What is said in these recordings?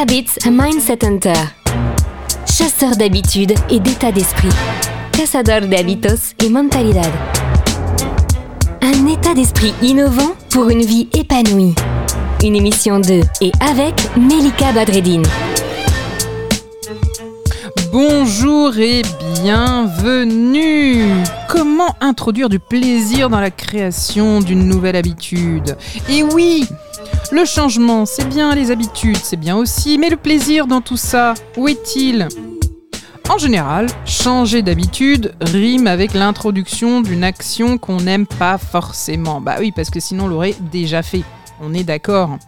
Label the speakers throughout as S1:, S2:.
S1: Habits Mindset Hunter. Chasseur d'habitudes et d'état d'esprit. Cazador de hábitos y mentalidad. Un état d'esprit innovant pour une vie épanouie. Une émission de et avec Melika Badreddine.
S2: Bonjour et bienvenue Comment introduire du plaisir dans la création d'une nouvelle habitude? Et oui le changement, c'est bien, les habitudes, c'est bien aussi, mais le plaisir dans tout ça, où est-il? En général, changer d'habitude rime avec l'introduction d'une action qu'on n'aime pas forcément. Bah oui, parce que sinon on l'aurait déjà fait. On est d'accord.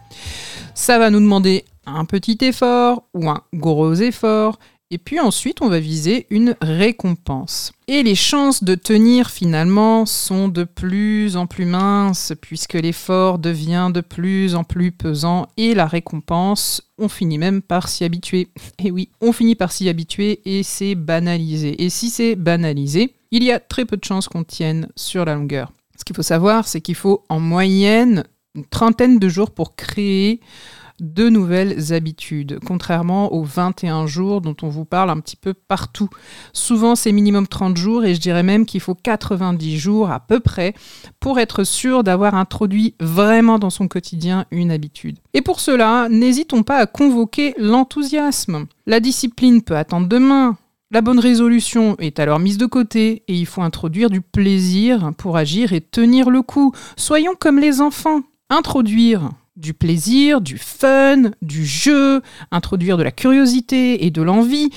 S2: Ça va nous demander un petit effort ou un gros effort, et puis ensuite, on va viser une récompense. Et les chances de tenir finalement sont de plus en plus minces puisque l'effort devient de plus en plus pesant et la récompense, on finit même par s'y habituer. Et oui, on finit par s'y habituer et c'est banalisé. Et si c'est banalisé, il y a très peu de chances qu'on tienne sur la longueur. Ce qu'il faut savoir, c'est qu'il faut en moyenne une trentaine de jours pour créer de nouvelles habitudes, contrairement aux 21 jours dont on vous parle un petit peu partout. Souvent, c'est minimum 30 jours et je dirais même qu'il faut 90 jours à peu près pour être sûr d'avoir introduit vraiment dans son quotidien une habitude. Et pour cela, n'hésitons pas à convoquer l'enthousiasme. La discipline peut attendre demain, la bonne résolution est alors mise de côté et il faut introduire du plaisir pour agir et tenir le coup. Soyons comme les enfants. Introduire du plaisir, du fun, du jeu, introduire de la curiosité et de l'envie,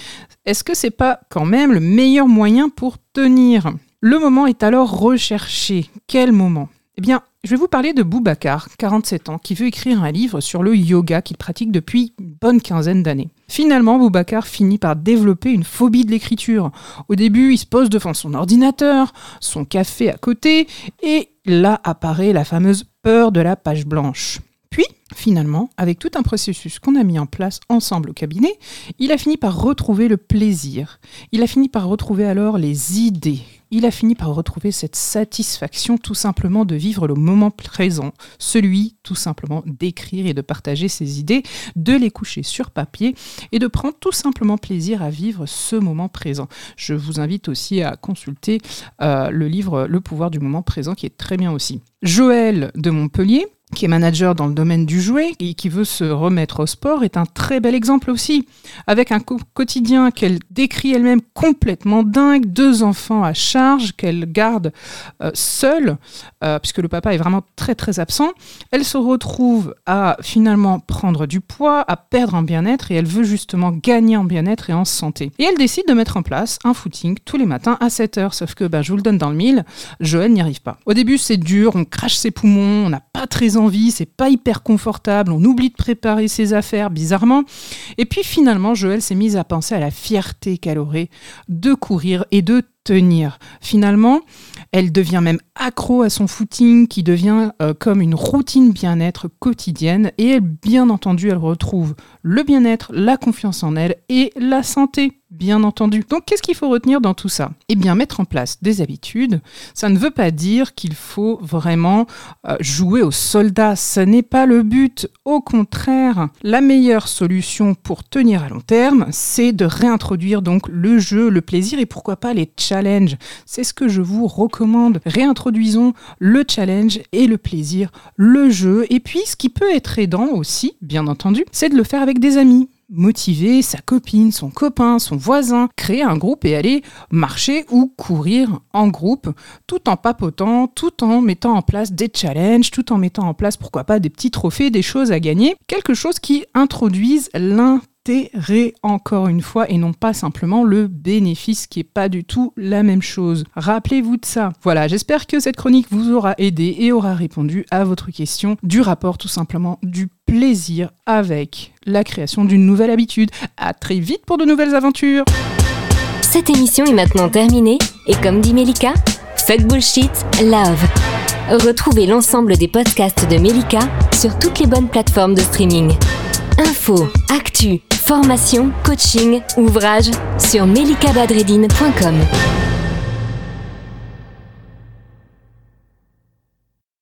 S2: est-ce que c'est pas quand même le meilleur moyen pour tenir? Le moment est alors recherché. Quel moment? Eh bien, je vais vous parler de Boubacar, 47 ans, qui veut écrire un livre sur le yoga qu'il pratique depuis une bonne quinzaine d'années. Finalement, Boubacar finit par développer une phobie de l'écriture. Au début, il se pose devant son ordinateur, son café à côté, et là apparaît la fameuse peur de la page blanche. Finalement, avec tout un processus qu'on a mis en place ensemble au cabinet, il a fini par retrouver le plaisir. Il a fini par retrouver alors les idées. Il a fini par retrouver cette satisfaction tout simplement de vivre le moment présent, celui tout simplement d'écrire et de partager ses idées, de les coucher sur papier et de prendre tout simplement plaisir à vivre ce moment présent. Je vous invite aussi à consulter euh, le livre Le pouvoir du moment présent qui est très bien aussi. Joël de Montpellier, qui est manager dans le domaine du jouet et qui veut se remettre au sport, est un très bel exemple aussi. Avec un quotidien qu'elle décrit elle-même complètement dingue, deux enfants à charge qu'elle garde euh, seule, euh, puisque le papa est vraiment très très absent, elle se retrouve à finalement prendre du poids, à perdre en bien-être et elle veut justement gagner en bien-être et en santé. Et elle décide de mettre en place un footing tous les matins à 7 heures, sauf que ben, je vous le donne dans le mille, Joël n'y arrive pas. Au début c'est dur, on crache ses poumons, on n'a pas très c'est pas hyper confortable, on oublie de préparer ses affaires bizarrement. Et puis finalement, Joël s'est mise à penser à la fierté qu'elle aurait de courir et de tenir. Finalement, elle devient même accro à son footing qui devient euh, comme une routine bien-être quotidienne et elle, bien entendu, elle retrouve le bien-être, la confiance en elle et la santé bien entendu. Donc qu'est-ce qu'il faut retenir dans tout ça? Eh bien, mettre en place des habitudes, ça ne veut pas dire qu'il faut vraiment euh, jouer au soldat, ce n'est pas le but. Au contraire, la meilleure solution pour tenir à long terme, c'est de réintroduire donc le jeu, le plaisir et pourquoi pas les challenges. C'est ce que je vous recommande. Réintroduisons le challenge et le plaisir, le jeu et puis ce qui peut être aidant aussi, bien entendu, c'est de le faire avec des amis motiver sa copine, son copain, son voisin, créer un groupe et aller marcher ou courir en groupe, tout en papotant, tout en mettant en place des challenges, tout en mettant en place, pourquoi pas, des petits trophées, des choses à gagner, quelque chose qui introduise l'un encore une fois et non pas simplement le bénéfice qui est pas du tout la même chose. Rappelez-vous de ça. Voilà, j'espère que cette chronique vous aura aidé et aura répondu à votre question du rapport tout simplement du plaisir avec la création d'une nouvelle habitude. À très vite pour de nouvelles aventures.
S1: Cette émission est maintenant terminée et comme dit Melika, fuck bullshit, love. Retrouvez l'ensemble des podcasts de Melika sur toutes les bonnes plateformes de streaming. Info, actu, formation, coaching, ouvrage sur melikabadredine.com.